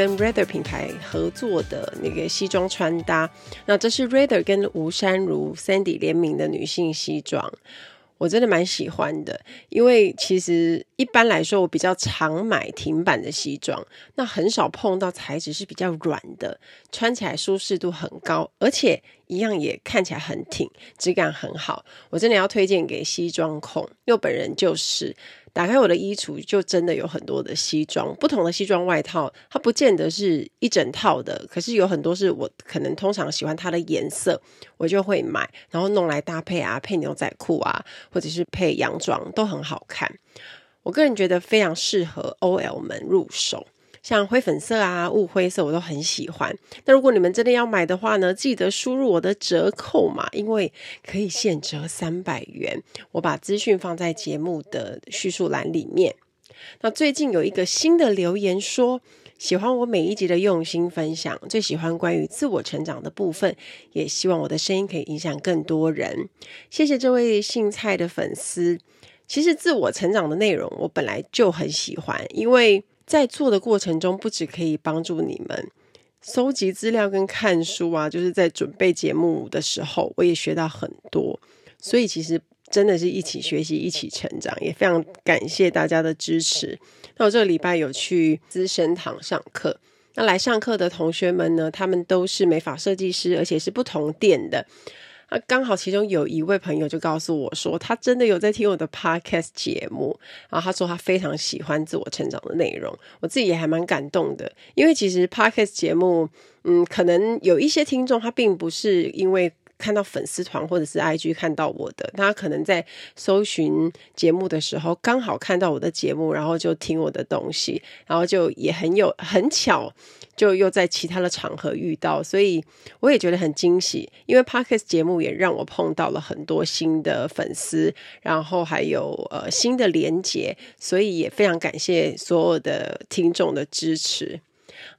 跟 Rather 品牌合作的那个西装穿搭？那这是 Rather 跟吴珊如 Sandy 联名的女性西装。我真的蛮喜欢的，因为其实一般来说，我比较常买挺版的西装，那很少碰到材质是比较软的，穿起来舒适度很高，而且一样也看起来很挺，质感很好。我真的要推荐给西装控，因为本人就是。打开我的衣橱，就真的有很多的西装，不同的西装外套，它不见得是一整套的，可是有很多是我可能通常喜欢它的颜色，我就会买，然后弄来搭配啊，配牛仔裤啊，或者是配洋装，都很好看。我个人觉得非常适合 OL 们入手。像灰粉色啊、雾灰色，我都很喜欢。那如果你们真的要买的话呢，记得输入我的折扣码，因为可以现折三百元。我把资讯放在节目的叙述栏里面。那最近有一个新的留言说，喜欢我每一集的用心分享，最喜欢关于自我成长的部分，也希望我的声音可以影响更多人。谢谢这位姓蔡的粉丝。其实自我成长的内容我本来就很喜欢，因为。在做的过程中，不只可以帮助你们搜集资料跟看书啊，就是在准备节目的时候，我也学到很多。所以其实真的是一起学习，一起成长，也非常感谢大家的支持。那我这个礼拜有去资生堂上课，那来上课的同学们呢，他们都是美发设计师，而且是不同店的。那刚好，其中有一位朋友就告诉我说，他真的有在听我的 podcast 节目，然后他说他非常喜欢自我成长的内容，我自己也还蛮感动的，因为其实 podcast 节目，嗯，可能有一些听众他并不是因为。看到粉丝团或者是 IG 看到我的，他可能在搜寻节目的时候，刚好看到我的节目，然后就听我的东西，然后就也很有很巧，就又在其他的场合遇到，所以我也觉得很惊喜，因为 Podcast 节目也让我碰到了很多新的粉丝，然后还有呃新的连结，所以也非常感谢所有的听众的支持。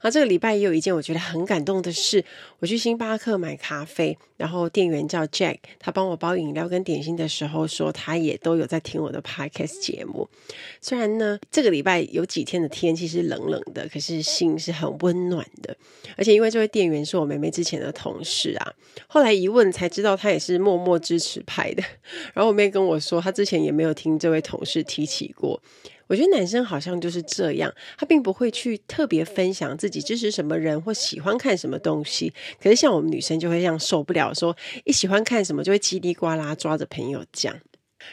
那这个礼拜也有一件我觉得很感动的事，我去星巴克买咖啡，然后店员叫 Jack，他帮我包饮料跟点心的时候说，他也都有在听我的 Podcast 节目。虽然呢，这个礼拜有几天的天气是冷冷的，可是心是很温暖的。而且因为这位店员是我妹妹之前的同事啊，后来一问才知道他也是默默支持派的。然后我妹跟我说，她之前也没有听这位同事提起过。我觉得男生好像就是这样，他并不会去特别分享自己支持什么人或喜欢看什么东西。可是像我们女生就会这样受不了，说一喜欢看什么就会叽里呱啦抓着朋友讲。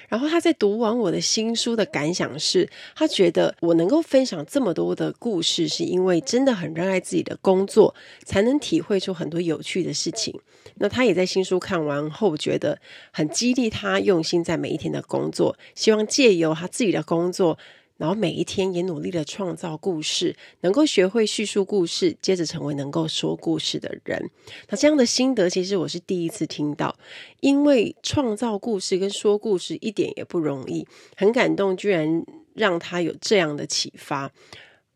然后他在读完我的新书的感想是，他觉得我能够分享这么多的故事，是因为真的很热爱自己的工作，才能体会出很多有趣的事情。那他也在新书看完后觉得很激励他用心在每一天的工作，希望借由他自己的工作。然后每一天也努力的创造故事，能够学会叙述故事，接着成为能够说故事的人。那这样的心得，其实我是第一次听到，因为创造故事跟说故事一点也不容易，很感动，居然让他有这样的启发。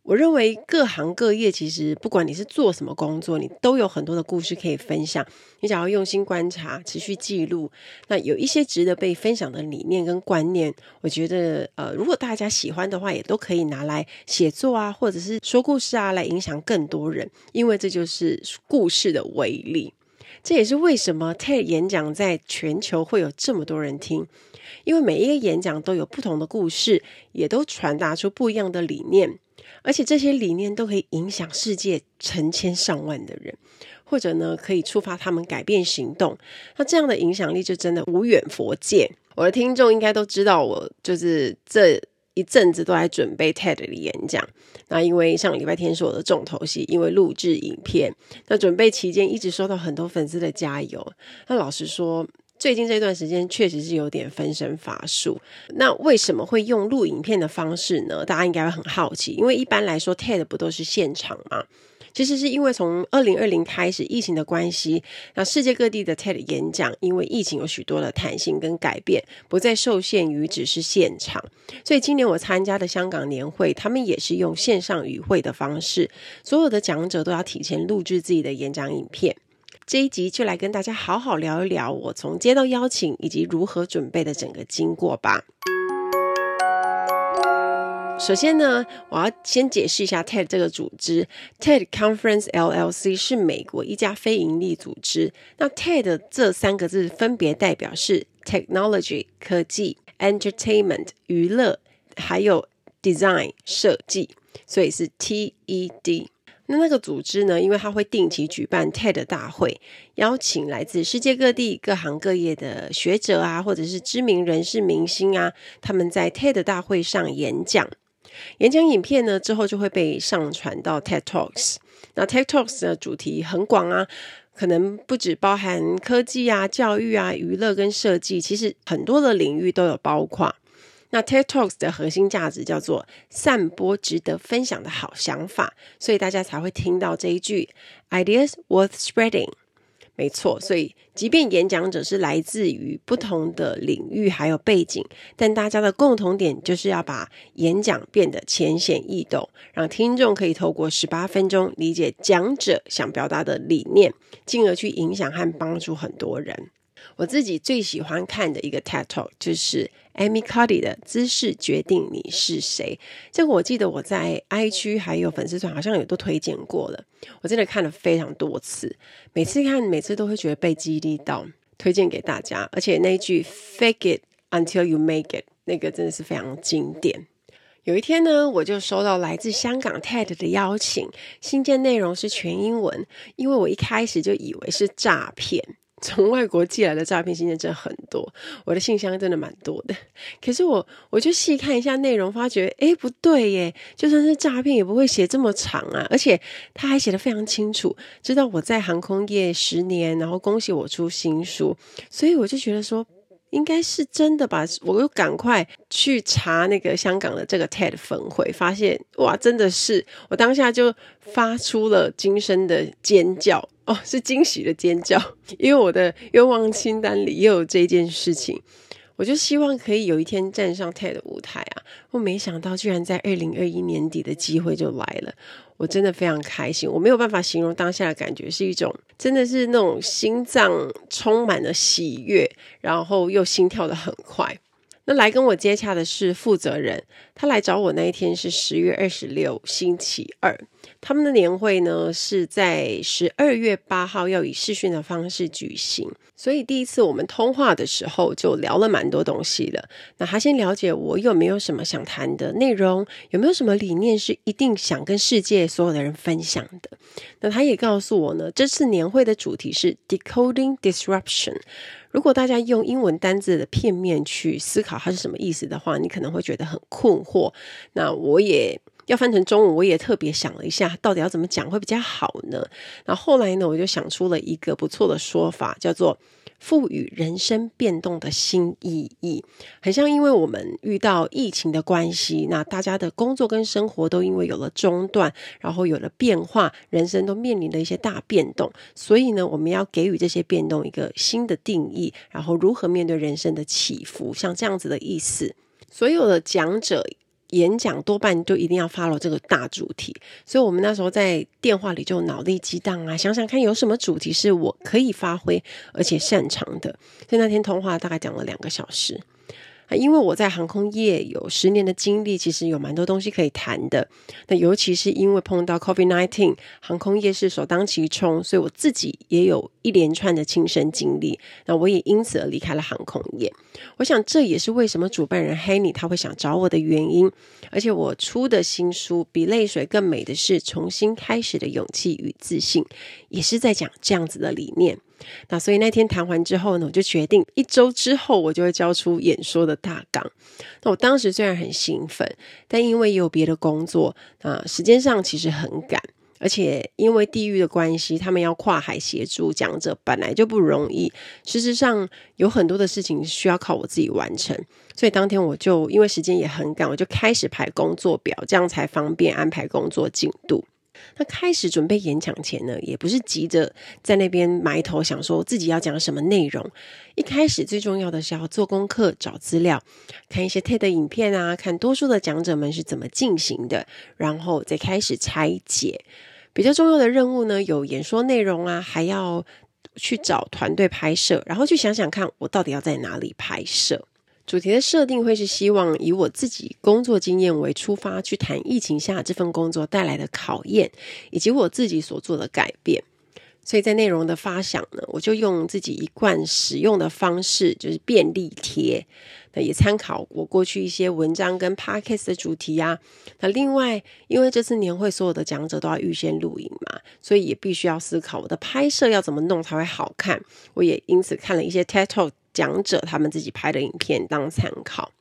我认为各行各业其实不管你是做什么工作，你都有很多的故事可以分享。你只要用心观察，持续记录，那有一些值得被分享的理念跟观念，我觉得呃，如果大家喜欢的话，也都可以拿来写作啊，或者是说故事啊，来影响更多人。因为这就是故事的威力。这也是为什么 TED 演讲在全球会有这么多人听，因为每一个演讲都有不同的故事，也都传达出不一样的理念。而且这些理念都可以影响世界成千上万的人，或者呢，可以触发他们改变行动。那这样的影响力就真的无远佛界。我的听众应该都知道，我就是这一阵子都在准备 TED 的演讲。那因为上礼拜天是我的重头戏，因为录制影片。那准备期间一直收到很多粉丝的加油。那老实说，最近这段时间确实是有点分身乏术。那为什么会用录影片的方式呢？大家应该会很好奇，因为一般来说 TED 不都是现场吗？其实是因为从二零二零开始疫情的关系，那世界各地的 TED 演讲因为疫情有许多的弹性跟改变，不再受限于只是现场。所以今年我参加的香港年会，他们也是用线上与会的方式，所有的讲者都要提前录制自己的演讲影片。这一集就来跟大家好好聊一聊我从接到邀请以及如何准备的整个经过吧。首先呢，我要先解释一下 TED 这个组织。TED Conference LLC 是美国一家非营利组织。那 TED 这三个字分别代表是 Technology 科技、Entertainment 娱乐，还有 Design 设计，所以是 TED。那那个组织呢，因为它会定期举办 TED 大会，邀请来自世界各地各行各业的学者啊，或者是知名人士、明星啊，他们在 TED 大会上演讲。演讲影片呢，之后就会被上传到 TED Talks。那 TED Talks 的主题很广啊，可能不只包含科技啊、教育啊、娱乐跟设计，其实很多的领域都有包括。那 TED Talks 的核心价值叫做散播值得分享的好想法，所以大家才会听到这一句 “Ideas worth spreading”。没错，所以即便演讲者是来自于不同的领域还有背景，但大家的共同点就是要把演讲变得浅显易懂，让听众可以透过十八分钟理解讲者想表达的理念，进而去影响和帮助很多人。我自己最喜欢看的一个 TED Talk 就是 Amy Cuddy 的“姿势决定你是谁”。这个我记得我在 IG 还有粉丝团好像也都推荐过了。我真的看了非常多次，每次看每次都会觉得被激励到，推荐给大家。而且那一句 “Fake it until you make it” 那个真的是非常经典。有一天呢，我就收到来自香港 TED 的邀请，信件内容是全英文，因为我一开始就以为是诈骗。从外国寄来的诈骗信件真的很多，我的信箱真的蛮多的。可是我我就细看一下内容，发觉诶不对耶，就算是诈骗也不会写这么长啊，而且他还写得非常清楚，知道我在航空业十年，然后恭喜我出新书，所以我就觉得说。应该是真的吧，我又赶快去查那个香港的这个 TED 分会，发现哇，真的是，我当下就发出了惊声的尖叫哦，是惊喜的尖叫，因为我的愿望清单里也有这件事情。我就希望可以有一天站上 TED 舞台啊！我没想到居然在二零二一年底的机会就来了，我真的非常开心。我没有办法形容当下的感觉，是一种真的是那种心脏充满了喜悦，然后又心跳的很快。那来跟我接洽的是负责人，他来找我那一天是十月二十六，星期二。他们的年会呢是在十二月八号要以视讯的方式举行，所以第一次我们通话的时候就聊了蛮多东西了。那他先了解我有没有什么想谈的内容，有没有什么理念是一定想跟世界所有的人分享的。那他也告诉我呢，这次年会的主题是 Decoding Disruption。如果大家用英文单字的片面去思考它是什么意思的话，你可能会觉得很困惑。那我也要翻成中文，我也特别想了一下，到底要怎么讲会比较好呢？那后来呢，我就想出了一个不错的说法，叫做。赋予人生变动的新意义，很像因为我们遇到疫情的关系，那大家的工作跟生活都因为有了中断，然后有了变化，人生都面临了一些大变动，所以呢，我们要给予这些变动一个新的定义，然后如何面对人生的起伏，像这样子的意思。所有的讲者。演讲多半就一定要 follow 这个大主题，所以我们那时候在电话里就脑力激荡啊，想想看有什么主题是我可以发挥而且擅长的。所以那天通话大概讲了两个小时。啊因为我在航空业有十年的经历，其实有蛮多东西可以谈的。那尤其是因为碰到 COVID-19，航空业是首当其冲，所以我自己也有一连串的亲身经历。那我也因此而离开了航空业。我想这也是为什么主办人 Henny 他会想找我的原因。而且我出的新书《比泪水更美的是重新开始的勇气与自信》，也是在讲这样子的理念。那所以那天谈完之后呢，我就决定一周之后我就会交出演说的大纲。那我当时虽然很兴奋，但因为也有别的工作，啊，时间上其实很赶，而且因为地域的关系，他们要跨海协助讲者本来就不容易。事实上有很多的事情需要靠我自己完成，所以当天我就因为时间也很赶，我就开始排工作表，这样才方便安排工作进度。那开始准备演讲前呢，也不是急着在那边埋头想说自己要讲什么内容。一开始最重要的是要做功课、找资料，看一些 TED 影片啊，看多数的讲者们是怎么进行的，然后再开始拆解。比较重要的任务呢，有演说内容啊，还要去找团队拍摄，然后去想想看我到底要在哪里拍摄。主题的设定会是希望以我自己工作经验为出发，去谈疫情下这份工作带来的考验，以及我自己所做的改变。所以在内容的发想呢，我就用自己一贯使用的方式，就是便利贴。那也参考我过去一些文章跟 podcast 的主题啊。那另外，因为这次年会所有的讲者都要预先录影嘛，所以也必须要思考我的拍摄要怎么弄才会好看。我也因此看了一些 TED Talk。讲者他们自己拍的影片当参考，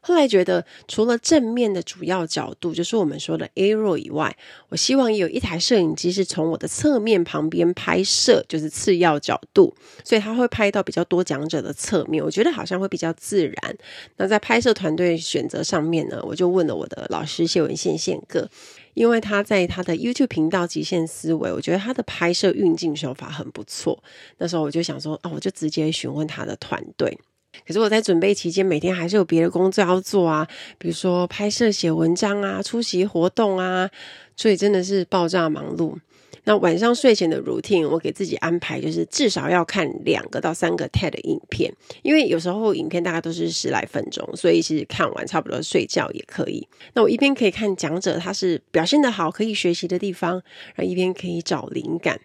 后来觉得除了正面的主要角度，就是我们说的 A roll 以外，我希望也有一台摄影机是从我的侧面旁边拍摄，就是次要角度，所以他会拍到比较多讲者的侧面，我觉得好像会比较自然。那在拍摄团队选择上面呢，我就问了我的老师谢文宪宪哥。因为他在他的 YouTube 频道《极限思维》，我觉得他的拍摄运镜手法很不错。那时候我就想说，啊，我就直接询问他的团队。可是我在准备期间，每天还是有别的工作要做啊，比如说拍摄、写文章啊、出席活动啊，所以真的是爆炸忙碌。那晚上睡前的 routine，我给自己安排就是至少要看两个到三个 TED 影片，因为有时候影片大概都是十来分钟，所以其实看完差不多睡觉也可以。那我一边可以看讲者他是表现得好可以学习的地方，然后一边可以找灵感，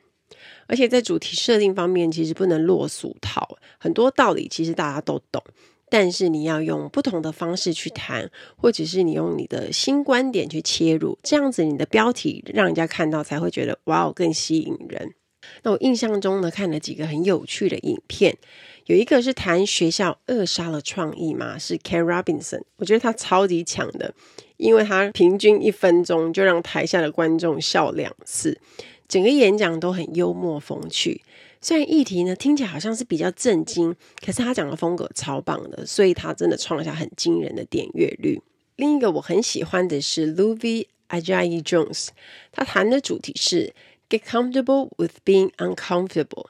而且在主题设定方面其实不能落俗套，很多道理其实大家都懂。但是你要用不同的方式去谈，或者是你用你的新观点去切入，这样子你的标题让人家看到才会觉得哇哦，更吸引人。那我印象中呢，看了几个很有趣的影片，有一个是谈学校扼杀了创意嘛，是 Ken Robinson，我觉得他超级强的，因为他平均一分钟就让台下的观众笑两次，整个演讲都很幽默风趣。虽然议题呢听起来好像是比较震惊，可是他讲的风格超棒的，所以他真的创下很惊人的点阅率。另一个我很喜欢的是 Luvi Ajayi Jones，他谈的主题是 Get comfortable with being uncomfortable。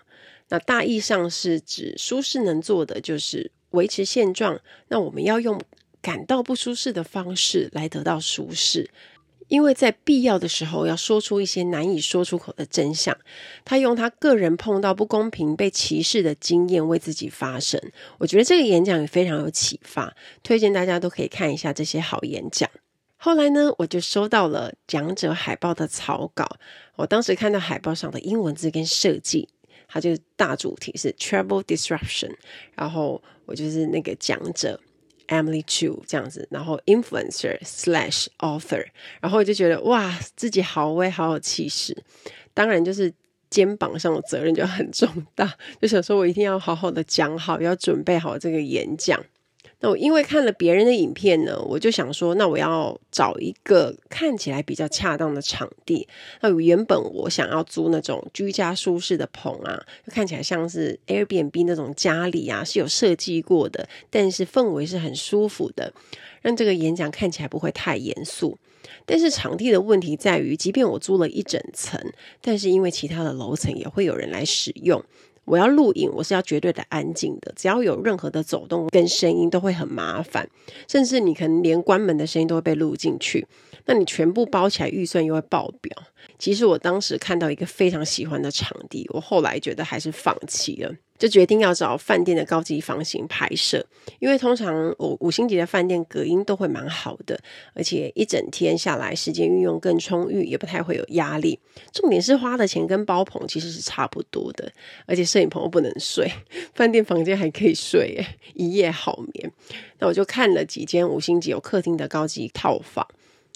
那大意上是指舒适能做的就是维持现状，那我们要用感到不舒适的方式来得到舒适。因为在必要的时候要说出一些难以说出口的真相，他用他个人碰到不公平、被歧视的经验为自己发声。我觉得这个演讲也非常有启发，推荐大家都可以看一下这些好演讲。后来呢，我就收到了讲者海报的草稿。我当时看到海报上的英文字跟设计，它就大主题是 Travel Disruption，然后我就是那个讲者。Emily Chu 这样子，然后 influencer slash author，然后我就觉得哇，自己好威，好有气势。当然，就是肩膀上的责任就很重大，就想说我一定要好好的讲好，要准备好这个演讲。那我因为看了别人的影片呢，我就想说，那我要找一个看起来比较恰当的场地。那原本我想要租那种居家舒适的棚啊，看起来像是 Airbnb 那种家里啊，是有设计过的，但是氛围是很舒服的，让这个演讲看起来不会太严肃。但是场地的问题在于，即便我租了一整层，但是因为其他的楼层也会有人来使用。我要录影，我是要绝对的安静的，只要有任何的走动跟声音都会很麻烦，甚至你可能连关门的声音都会被录进去，那你全部包起来，预算又会爆表。其实我当时看到一个非常喜欢的场地，我后来觉得还是放弃了。就决定要找饭店的高级房型拍摄，因为通常五五星级的饭店隔音都会蛮好的，而且一整天下来时间运用更充裕，也不太会有压力。重点是花的钱跟包棚其实是差不多的，而且摄影棚不能睡，饭店房间还可以睡，一夜好眠。那我就看了几间五星级有客厅的高级套房。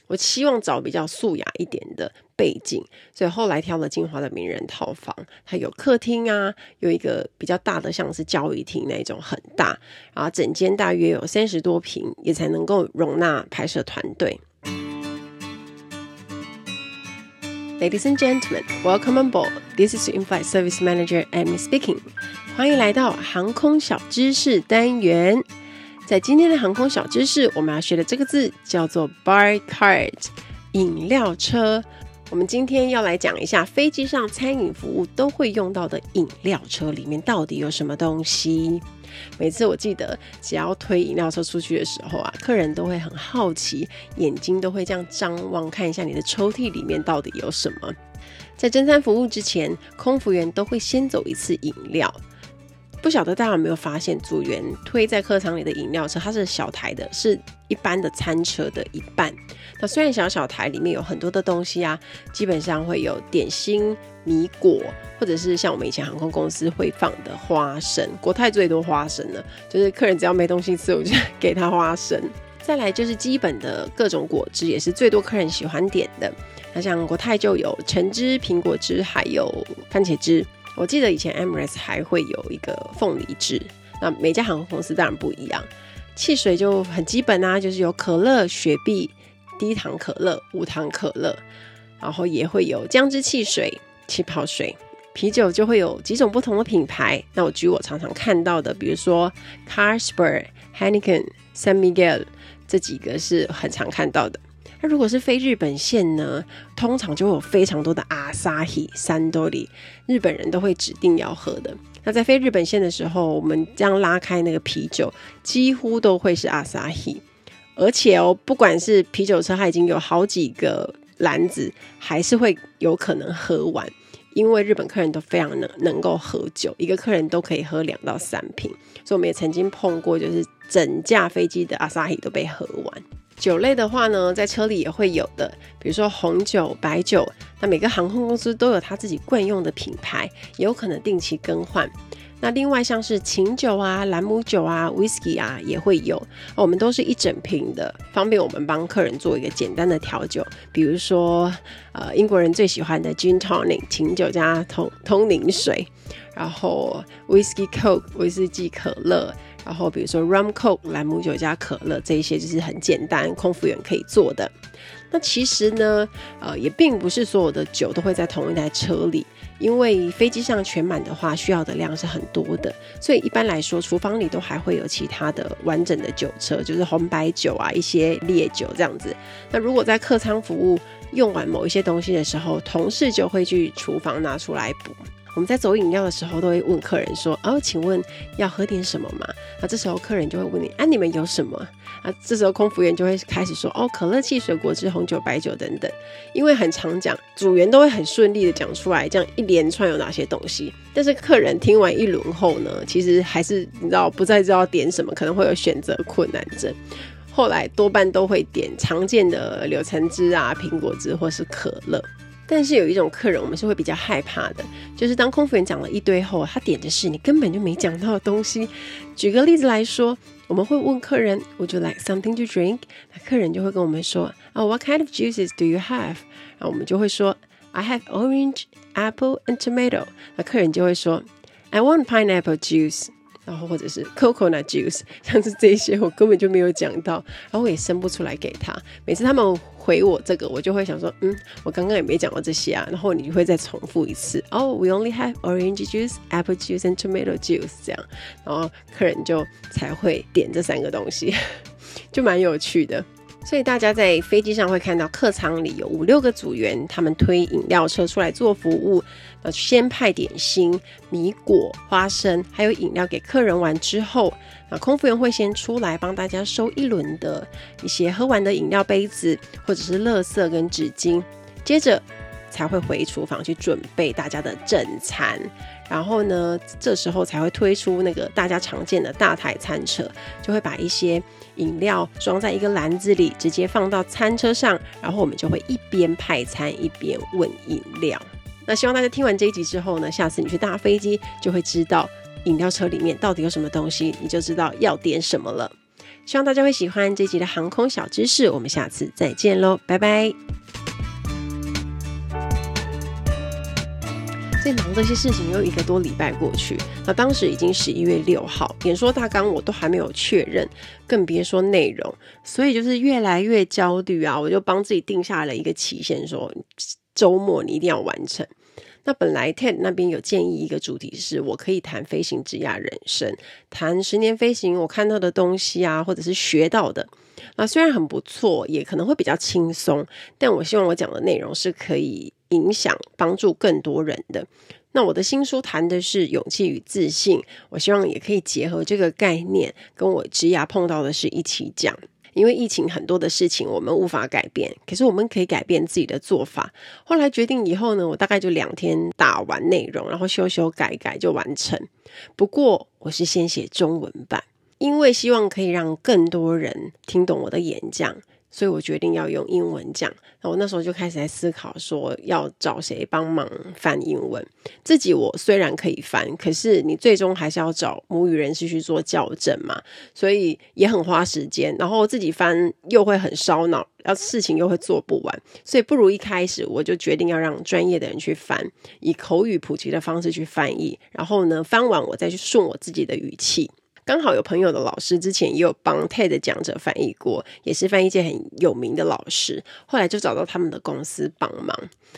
我希望找比较素雅一点的背景，所以后来挑了金华的名人套房，它有客厅啊，有一个比较大的，像是交谊厅那种很大，然后整间大约有三十多平，也才能够容纳拍摄团队。Ladies and gentlemen, welcome on board. This is infight Service Manager Amy speaking. 欢迎来到航空小知识单元。在今天的航空小知识，我们要学的这个字叫做 bar cart，饮料车。我们今天要来讲一下飞机上餐饮服务都会用到的饮料车里面到底有什么东西。每次我记得只要推饮料车出去的时候啊，客人都会很好奇，眼睛都会这样张望，看一下你的抽屉里面到底有什么。在侦餐服务之前，空服员都会先走一次饮料。不晓得大家有没有发现，组员推在客舱里的饮料车，它是小台的，是一般的餐车的一半。那虽然小小台里面有很多的东西啊，基本上会有点心、米果，或者是像我们以前航空公司会放的花生。国泰最多花生了，就是客人只要没东西吃，我就 给他花生。再来就是基本的各种果汁，也是最多客人喜欢点的。那像国泰就有橙汁、苹果汁，还有番茄汁。我记得以前 Emirates 还会有一个凤梨汁。那每家航空公司当然不一样。汽水就很基本啊，就是有可乐、雪碧、低糖可乐、无糖可乐，然后也会有姜汁汽水、气泡水。啤酒就会有几种不同的品牌。那我举我常常看到的，比如说 Carlsberg、Heineken、San Miguel。这几个是很常看到的。那如果是飞日本线呢，通常就会有非常多的阿萨希、三多利，日本人都会指定要喝的。那在飞日本线的时候，我们这样拉开那个啤酒，几乎都会是阿萨希。而且哦，不管是啤酒车，它已经有好几个篮子，还是会有可能喝完。因为日本客人都非常能能够喝酒，一个客人都可以喝两到三瓶，所以我们也曾经碰过，就是整架飞机的阿萨希都被喝完。酒类的话呢，在车里也会有的，比如说红酒、白酒，那每个航空公司都有他自己惯用的品牌，也有可能定期更换。那另外像是琴酒啊、兰姆酒啊、whisky 啊也会有，我们都是一整瓶的，方便我们帮客人做一个简单的调酒。比如说，呃，英国人最喜欢的 gin tonic 琴酒加通通灵水，然后 whisky coke 威士忌可乐，然后比如说 rum coke 兰姆酒加可乐，这一些就是很简单，空服员可以做的。那其实呢，呃，也并不是所有的酒都会在同一台车里。因为飞机上全满的话，需要的量是很多的，所以一般来说，厨房里都还会有其他的完整的酒车，就是红白酒啊，一些烈酒这样子。那如果在客舱服务用完某一些东西的时候，同事就会去厨房拿出来补。我们在走饮料的时候，都会问客人说：“哦，请问要喝点什么吗？”那这时候客人就会问你：“啊，你们有什么？”啊，这时候空服员就会开始说：“哦，可乐、汽水、果汁、红酒、白酒等等。”因为很常讲，组员都会很顺利的讲出来，这样一连串有哪些东西。但是客人听完一轮后呢，其实还是你知道不再知道点什么，可能会有选择困难症。后来多半都会点常见的柳橙汁啊、苹果汁或是可乐。但是有一种客人，我们是会比较害怕的，就是当空服员讲了一堆后，他点的是你根本就没讲到的东西。举个例子来说，我们会问客人，Would you like something to drink？那客人就会跟我们说，啊，What kind of juices do you have？然后我们就会说，I have orange, apple and tomato。那客人就会说，I want pineapple juice。然后或者是 coconut juice，像是这些我根本就没有讲到，然后我也生不出来给他。每次他们回我这个，我就会想说，嗯，我刚刚也没讲过这些啊。然后你会再重复一次，哦，we only have orange juice, apple juice and tomato juice 这样，然后客人就才会点这三个东西，就蛮有趣的。所以大家在飞机上会看到客舱里有五六个组员，他们推饮料车出来做服务，呃，先派点心、米果、花生，还有饮料给客人完之后，那空服员会先出来帮大家收一轮的一些喝完的饮料杯子或者是垃圾跟纸巾，接着才会回厨房去准备大家的正餐。然后呢，这时候才会推出那个大家常见的大台餐车，就会把一些饮料装在一个篮子里，直接放到餐车上。然后我们就会一边派餐一边问饮料。那希望大家听完这一集之后呢，下次你去搭飞机就会知道饮料车里面到底有什么东西，你就知道要点什么了。希望大家会喜欢这集的航空小知识，我们下次再见喽，拜拜。在忙这些事情又一个多礼拜过去，那当时已经十一月六号，演说大纲我都还没有确认，更别说内容，所以就是越来越焦虑啊！我就帮自己定下了一个期限，说周末你一定要完成。那本来 TED 那边有建议一个主题是，我可以谈飞行职涯人生，谈十年飞行我看到的东西啊，或者是学到的。那虽然很不错，也可能会比较轻松，但我希望我讲的内容是可以影响、帮助更多人的。那我的新书谈的是勇气与自信，我希望也可以结合这个概念，跟我职涯碰到的事一起讲。因为疫情很多的事情我们无法改变，可是我们可以改变自己的做法。后来决定以后呢，我大概就两天打完内容，然后修修改改就完成。不过我是先写中文版，因为希望可以让更多人听懂我的演讲。所以我决定要用英文讲，那我那时候就开始在思考说要找谁帮忙翻英文。自己我虽然可以翻，可是你最终还是要找母语人士去做校正嘛，所以也很花时间。然后自己翻又会很烧脑，要事情又会做不完，所以不如一开始我就决定要让专业的人去翻，以口语普及的方式去翻译，然后呢，翻完我再去顺我自己的语气。刚好有朋友的老师之前也有帮 TED 讲者翻译过，也是翻译界很有名的老师。后来就找到他们的公司帮忙。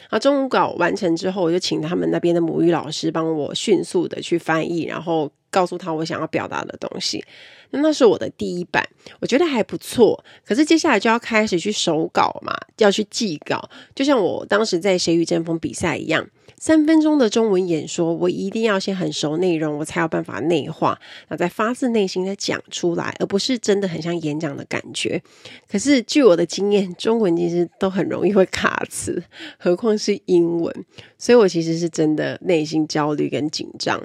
啊，中文稿完成之后，我就请他们那边的母语老师帮我迅速的去翻译，然后告诉他我想要表达的东西。那那是我的第一版，我觉得还不错。可是接下来就要开始去手稿嘛，要去记稿，就像我当时在谁与争锋比赛一样。三分钟的中文演说，我一定要先很熟内容，我才有办法内化，那再发自内心的讲出来，而不是真的很像演讲的感觉。可是据我的经验，中文其实都很容易会卡词，何况是英文，所以我其实是真的内心焦虑跟紧张，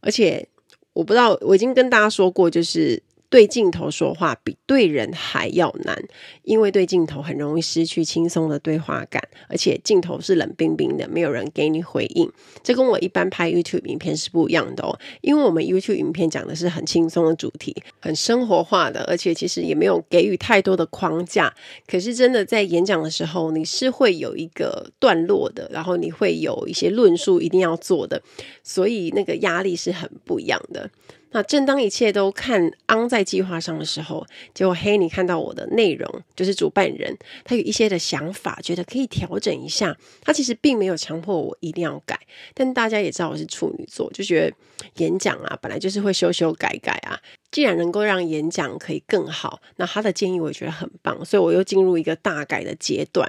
而且我不知道，我已经跟大家说过，就是。对镜头说话比对人还要难，因为对镜头很容易失去轻松的对话感，而且镜头是冷冰冰的，没有人给你回应。这跟我一般拍 YouTube 影片是不一样的哦，因为我们 YouTube 影片讲的是很轻松的主题，很生活化的，而且其实也没有给予太多的框架。可是真的在演讲的时候，你是会有一个段落的，然后你会有一些论述一定要做的，所以那个压力是很不一样的。那正当一切都看昂在计划上的时候，结果黑，你看到我的内容，就是主办人他有一些的想法，觉得可以调整一下。他其实并没有强迫我一定要改，但大家也知道我是处女座，就觉得演讲啊，本来就是会修修改改啊。既然能够让演讲可以更好，那他的建议我觉得很棒，所以我又进入一个大改的阶段。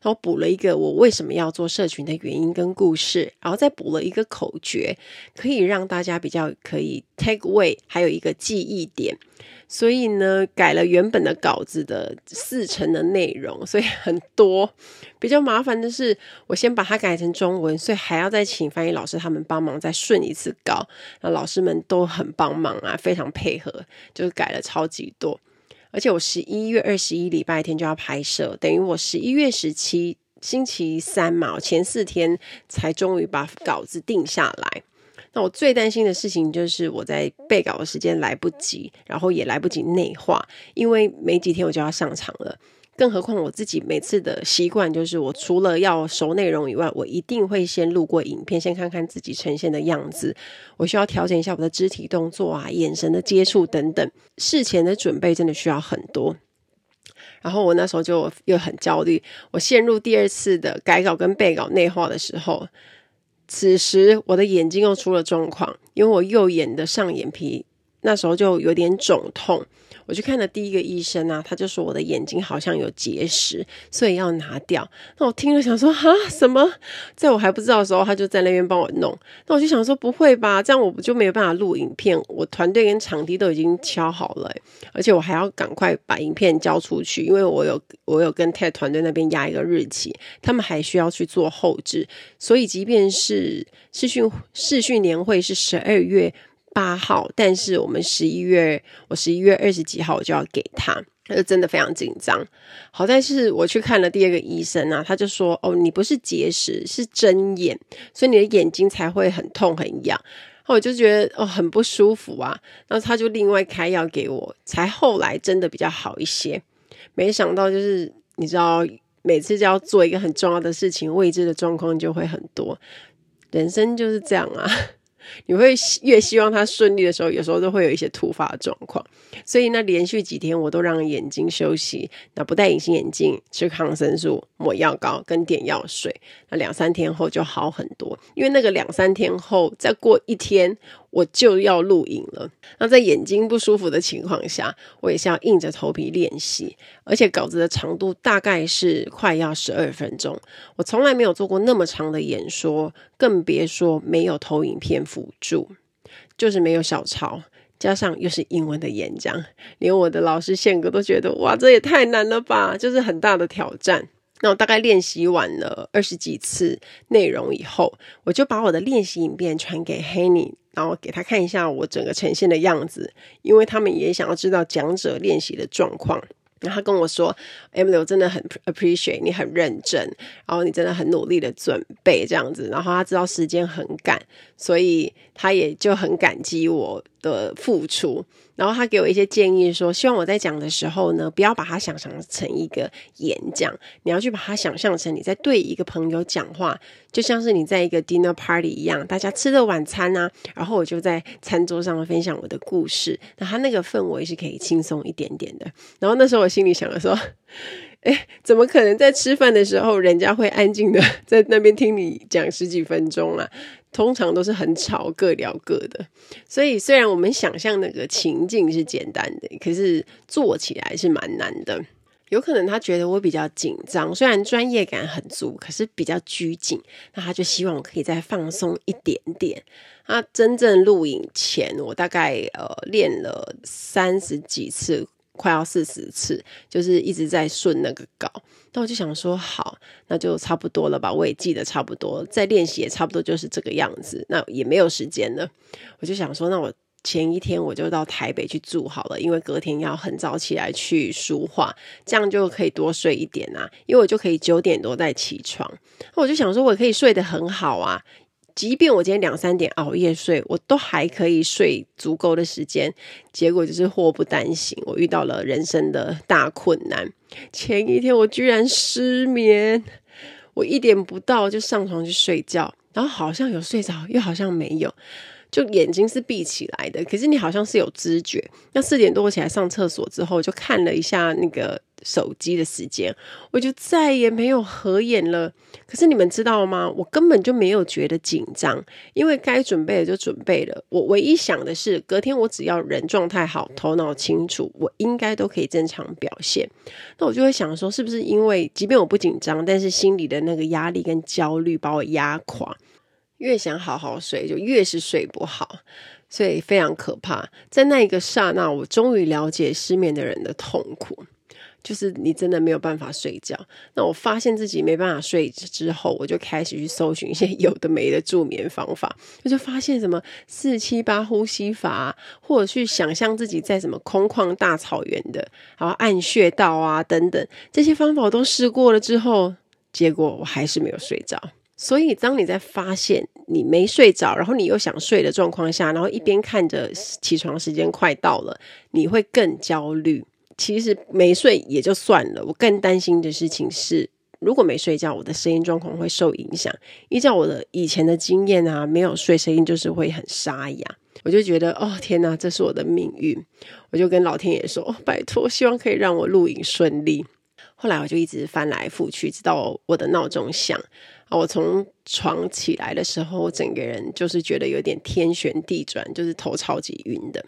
然后补了一个我为什么要做社群的原因跟故事，然后再补了一个口诀，可以让大家比较可以 take away，还有一个记忆点。所以呢，改了原本的稿子的四成的内容，所以很多比较麻烦的是，我先把它改成中文，所以还要再请翻译老师他们帮忙再顺一次稿。那老师们都很帮忙啊，非常配合，就是改了超级多。而且我十一月二十一礼拜天就要拍摄，等于我十一月十七星期三嘛，前四天才终于把稿子定下来。那我最担心的事情就是我在背稿的时间来不及，然后也来不及内化，因为没几天我就要上场了。更何况我自己每次的习惯就是，我除了要熟内容以外，我一定会先录过影片，先看看自己呈现的样子。我需要调整一下我的肢体动作啊、眼神的接触等等。事前的准备真的需要很多。然后我那时候就又很焦虑，我陷入第二次的改稿跟背稿内化的时候，此时我的眼睛又出了状况，因为我右眼的上眼皮那时候就有点肿痛。我去看了第一个医生啊，他就说我的眼睛好像有结石，所以要拿掉。那我听了想说哈什么？在我还不知道的时候，他就在那边帮我弄。那我就想说不会吧，这样我不就没有办法录影片？我团队跟场地都已经敲好了，而且我还要赶快把影片交出去，因为我有我有跟 TED 团队那边压一个日期，他们还需要去做后制，所以即便是视讯视讯年会是十二月。八号，但是我们十一月，我十一月二十几号我就要给他，他就真的非常紧张。好在是我去看了第二个医生啊，他就说：“哦，你不是结石，是针眼，所以你的眼睛才会很痛很痒。”我就觉得哦很不舒服啊，然后他就另外开药给我，才后来真的比较好一些。没想到就是你知道，每次就要做一个很重要的事情，未知的状况就会很多，人生就是这样啊。你会越希望它顺利的时候，有时候都会有一些突发状况。所以那连续几天我都让眼睛休息，那不戴隐形眼镜，吃抗生素，抹药膏跟点药水。那两三天后就好很多，因为那个两三天后再过一天我就要录影了。那在眼睛不舒服的情况下，我也是要硬着头皮练习，而且稿子的长度大概是快要十二分钟。我从来没有做过那么长的演说，更别说没有投影片辅助，就是没有小抄。加上又是英文的演讲，连我的老师宪哥都觉得哇，这也太难了吧，就是很大的挑战。那我大概练习完了二十几次内容以后，我就把我的练习影片传给 Henny，然后给他看一下我整个呈现的样子，因为他们也想要知道讲者练习的状况。然后他跟我说：“M 刘真的很 appreciate 你很认真，然后你真的很努力的准备这样子。然后他知道时间很赶，所以他也就很感激我的付出。然后他给我一些建议说，希望我在讲的时候呢，不要把它想象成一个演讲，你要去把它想象成你在对一个朋友讲话，就像是你在一个 dinner party 一样，大家吃的晚餐啊。然后我就在餐桌上分享我的故事，那他那个氛围是可以轻松一点点的。然后那时候我心里想的说，哎，怎么可能在吃饭的时候，人家会安静的在那边听你讲十几分钟啊？通常都是很吵，各聊各的。所以虽然我们想象那个情境是简单的，可是做起来是蛮难的。有可能他觉得我比较紧张，虽然专业感很足，可是比较拘谨。那他就希望我可以再放松一点点。那真正录影前，我大概呃练了三十几次。快要四十次，就是一直在顺那个稿。那我就想说，好，那就差不多了吧。我也记得差不多，再练习也差不多就是这个样子。那也没有时间了，我就想说，那我前一天我就到台北去住好了，因为隔天要很早起来去书画，这样就可以多睡一点啊。因为我就可以九点多再起床。我就想说，我可以睡得很好啊。即便我今天两三点熬夜睡，我都还可以睡足够的时间。结果就是祸不单行，我遇到了人生的大困难。前一天我居然失眠，我一点不到就上床去睡觉，然后好像有睡着，又好像没有。就眼睛是闭起来的，可是你好像是有知觉。那四点多我起来上厕所之后，就看了一下那个手机的时间，我就再也没有合眼了。可是你们知道吗？我根本就没有觉得紧张，因为该准备的就准备了。我唯一想的是，隔天我只要人状态好，头脑清楚，我应该都可以正常表现。那我就会想说，是不是因为即便我不紧张，但是心里的那个压力跟焦虑把我压垮？越想好好睡，就越是睡不好，所以非常可怕。在那一个刹那，我终于了解失眠的人的痛苦，就是你真的没有办法睡觉。那我发现自己没办法睡之后，我就开始去搜寻一些有的没的助眠方法。我就发现什么四七八呼吸法，或者去想象自己在什么空旷大草原的，然后按穴道啊等等，这些方法我都试过了之后，结果我还是没有睡着。所以，当你在发现你没睡着，然后你又想睡的状况下，然后一边看着起床时间快到了，你会更焦虑。其实没睡也就算了，我更担心的事情是，如果没睡觉，我的声音状况会受影响。依照我的以前的经验啊，没有睡，声音就是会很沙哑。我就觉得，哦天哪，这是我的命运。我就跟老天爷说，哦，拜托，希望可以让我录影顺利。后来我就一直翻来覆去，直到我的闹钟响。我从床起来的时候，我整个人就是觉得有点天旋地转，就是头超级晕的。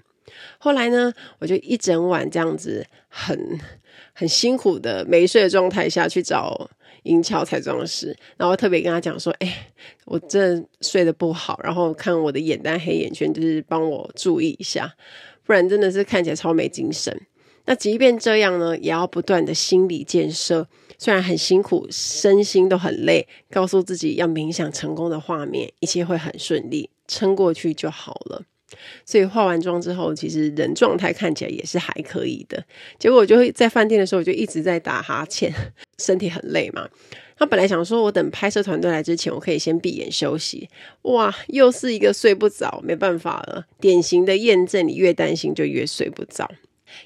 后来呢，我就一整晚这样子很很辛苦的没睡的状态下去找银桥彩妆师，然后特别跟他讲说：“哎，我真睡得不好，然后看我的眼袋黑眼圈，就是帮我注意一下，不然真的是看起来超没精神。”那即便这样呢，也要不断的心理建设。虽然很辛苦，身心都很累，告诉自己要冥想成功的画面，一切会很顺利，撑过去就好了。所以化完妆之后，其实人状态看起来也是还可以的。结果我就会在饭店的时候，我就一直在打哈欠，身体很累嘛。他本来想说，我等拍摄团队来之前，我可以先闭眼休息。哇，又是一个睡不着，没办法了。典型的验证，你越担心就越睡不着。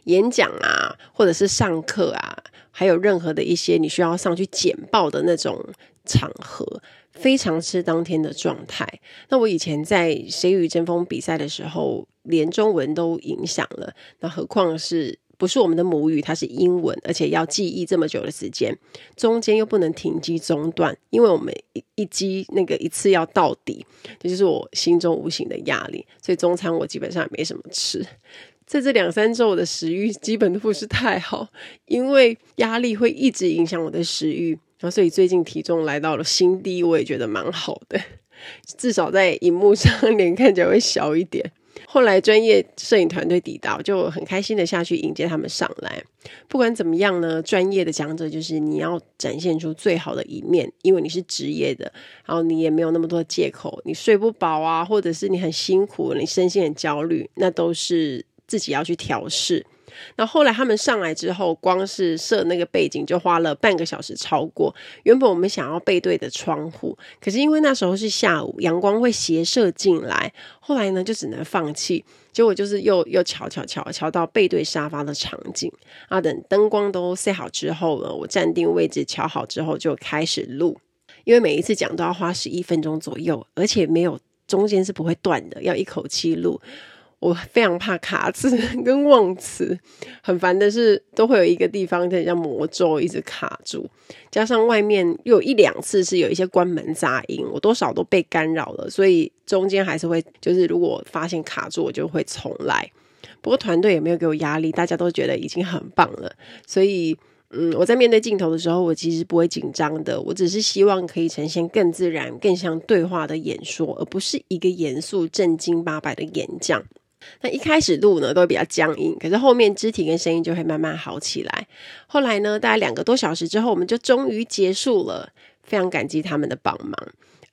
演讲啊，或者是上课啊。还有任何的一些你需要上去简报的那种场合，非常吃当天的状态。那我以前在《谁与争锋》比赛的时候，连中文都影响了，那何况是不是我们的母语？它是英文，而且要记忆这么久的时间，中间又不能停机中断，因为我们一一机那个一次要到底，这就是我心中无形的压力。所以中餐我基本上也没什么吃。在这两三周，我的食欲基本都不是太好，因为压力会一直影响我的食欲，然后所以最近体重来到了新低，我也觉得蛮好的，至少在荧幕上脸看起来会小一点。后来专业摄影团队抵达，就很开心的下去迎接他们上来。不管怎么样呢，专业的讲者就是你要展现出最好的一面，因为你是职业的，然后你也没有那么多借口，你睡不饱啊，或者是你很辛苦，你身心很焦虑，那都是。自己要去调试。那后来他们上来之后，光是设那个背景就花了半个小时超过。原本我们想要背对的窗户，可是因为那时候是下午，阳光会斜射进来。后来呢，就只能放弃。结果就是又又瞧瞧瞧瞧到背对沙发的场景啊。等灯光都塞好之后呢，我站定位置，瞧好之后就开始录。因为每一次讲都要花十一分钟左右，而且没有中间是不会断的，要一口气录。我非常怕卡词 跟忘词，很烦的是都会有一个地方在像魔咒一直卡住，加上外面又有一两次是有一些关门杂音，我多少都被干扰了，所以中间还是会就是如果发现卡住，我就会重来。不过团队也没有给我压力，大家都觉得已经很棒了，所以嗯，我在面对镜头的时候，我其实不会紧张的，我只是希望可以呈现更自然、更像对话的演说，而不是一个严肃、正经八百的演讲。那一开始录呢，都比较僵硬，可是后面肢体跟声音就会慢慢好起来。后来呢，大概两个多小时之后，我们就终于结束了。非常感激他们的帮忙，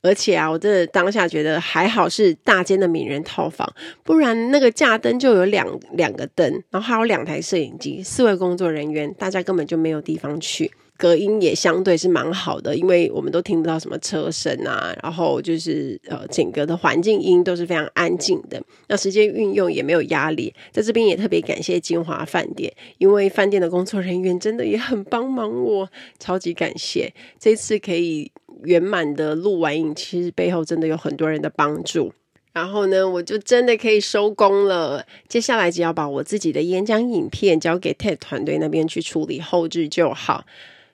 而且啊，我真的当下觉得还好是大间的名人套房，不然那个架灯就有两两个灯，然后还有两台摄影机，四位工作人员，大家根本就没有地方去。隔音也相对是蛮好的，因为我们都听不到什么车声啊，然后就是呃整个的环境音都是非常安静的。那时间运用也没有压力，在这边也特别感谢金华饭店，因为饭店的工作人员真的也很帮忙我，超级感谢。这次可以圆满的录完影，其实背后真的有很多人的帮助。然后呢，我就真的可以收工了。接下来只要把我自己的演讲影片交给 TED 团队那边去处理后置就好。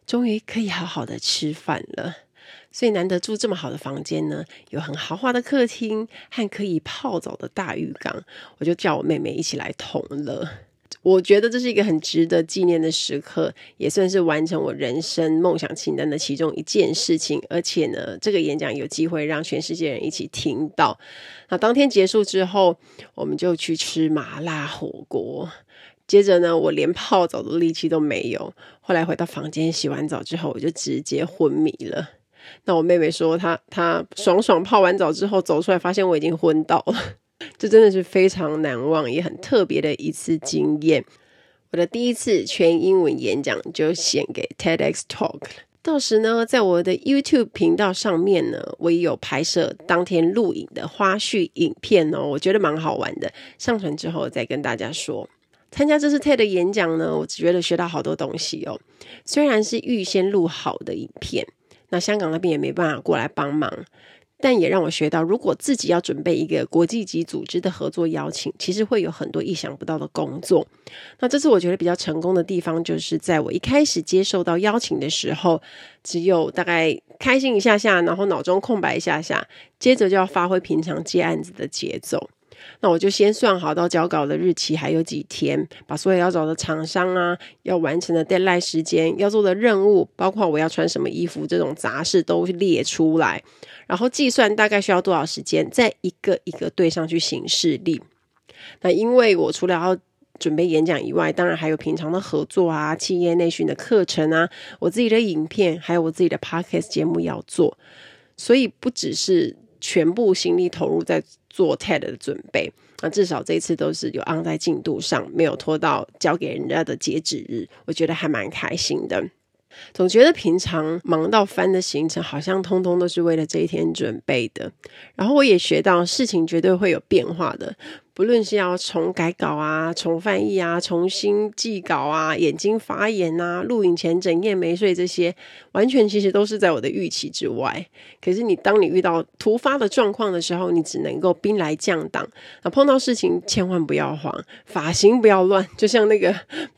终于可以好好的吃饭了，所以难得住这么好的房间呢，有很豪华的客厅和可以泡澡的大浴缸，我就叫我妹妹一起来同乐。我觉得这是一个很值得纪念的时刻，也算是完成我人生梦想清单的其中一件事情。而且呢，这个演讲有机会让全世界人一起听到。那当天结束之后，我们就去吃麻辣火锅。接着呢，我连泡澡的力气都没有。后来回到房间洗完澡之后，我就直接昏迷了。那我妹妹说她，她爽爽泡完澡之后走出来，发现我已经昏倒了。这真的是非常难忘也很特别的一次经验。我的第一次全英文演讲就献给 TEDx Talk 了。到时呢，在我的 YouTube 频道上面呢，我也有拍摄当天录影的花絮影片哦，我觉得蛮好玩的。上传之后再跟大家说。参加这次 TED 演讲呢，我只觉得学到好多东西哦。虽然是预先录好的影片，那香港那边也没办法过来帮忙，但也让我学到，如果自己要准备一个国际级组织的合作邀请，其实会有很多意想不到的工作。那这次我觉得比较成功的地方，就是在我一开始接受到邀请的时候，只有大概开心一下下，然后脑中空白一下下，接着就要发挥平常接案子的节奏。那我就先算好到交稿的日期还有几天，把所有要找的厂商啊，要完成的 deadline 时间，要做的任务，包括我要穿什么衣服这种杂事都列出来，然后计算大概需要多少时间，再一个一个对上去行事历。那因为我除了要准备演讲以外，当然还有平常的合作啊、企业内训的课程啊、我自己的影片，还有我自己的 podcast 节目要做，所以不只是全部心力投入在。做 TED 的准备，那至少这一次都是有按在进度上，没有拖到交给人家的截止日，我觉得还蛮开心的。总觉得平常忙到翻的行程，好像通通都是为了这一天准备的。然后我也学到，事情绝对会有变化的，不论是要重改稿啊、重翻译啊、重新记稿啊、眼睛发炎啊、录影前整夜没睡，这些完全其实都是在我的预期之外。可是你当你遇到突发的状况的时候，你只能够兵来将挡。那碰到事情千万不要慌，发型不要乱，就像那个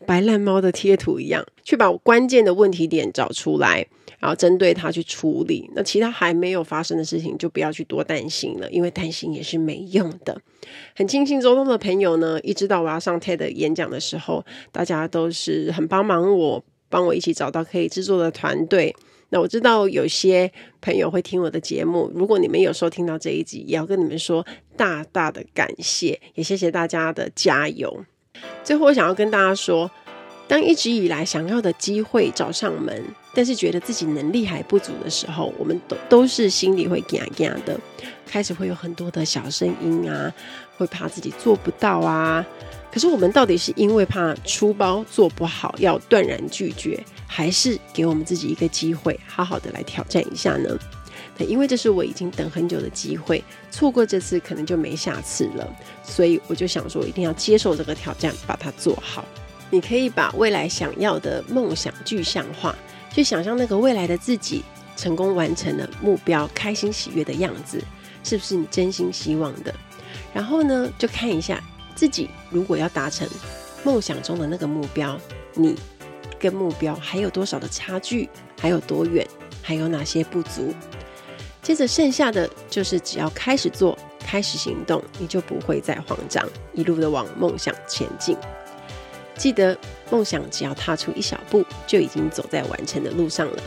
白烂猫的贴图一样，去把关键的问题点找出来。然后针对它去处理，那其他还没有发生的事情就不要去多担心了，因为担心也是没用的。很庆幸周遭的朋友呢，一知道我要上 TED 演讲的时候，大家都是很帮忙我，帮我一起找到可以制作的团队。那我知道有些朋友会听我的节目，如果你们有收听到这一集，也要跟你们说大大的感谢，也谢谢大家的加油。最后，我想要跟大家说。当一直以来想要的机会找上门，但是觉得自己能力还不足的时候，我们都都是心里会惊惊的，开始会有很多的小声音啊，会怕自己做不到啊。可是我们到底是因为怕出包做不好要断然拒绝，还是给我们自己一个机会，好好的来挑战一下呢？因为这是我已经等很久的机会，错过这次可能就没下次了，所以我就想说，一定要接受这个挑战，把它做好。你可以把未来想要的梦想具象化，去想象那个未来的自己成功完成了目标，开心喜悦的样子，是不是你真心希望的？然后呢，就看一下自己如果要达成梦想中的那个目标，你跟目标还有多少的差距，还有多远，还有哪些不足？接着剩下的就是只要开始做，开始行动，你就不会再慌张，一路的往梦想前进。记得，梦想只要踏出一小步，就已经走在完成的路上了。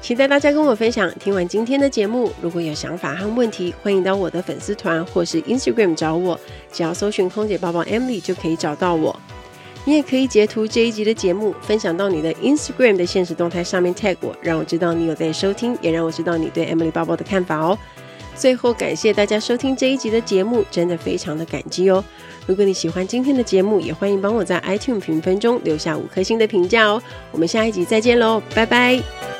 期待大家跟我分享。听完今天的节目，如果有想法和问题，欢迎到我的粉丝团或是 Instagram 找我，只要搜寻“空姐包包 Emily” 就可以找到我。你也可以截图这一集的节目，分享到你的 Instagram 的现实动态上面 tag 我，让我知道你有在收听，也让我知道你对 Emily 报报的看法哦。最后，感谢大家收听这一集的节目，真的非常的感激哦。如果你喜欢今天的节目，也欢迎帮我在 iTunes 评分中留下五颗星的评价哦。我们下一集再见喽，拜拜。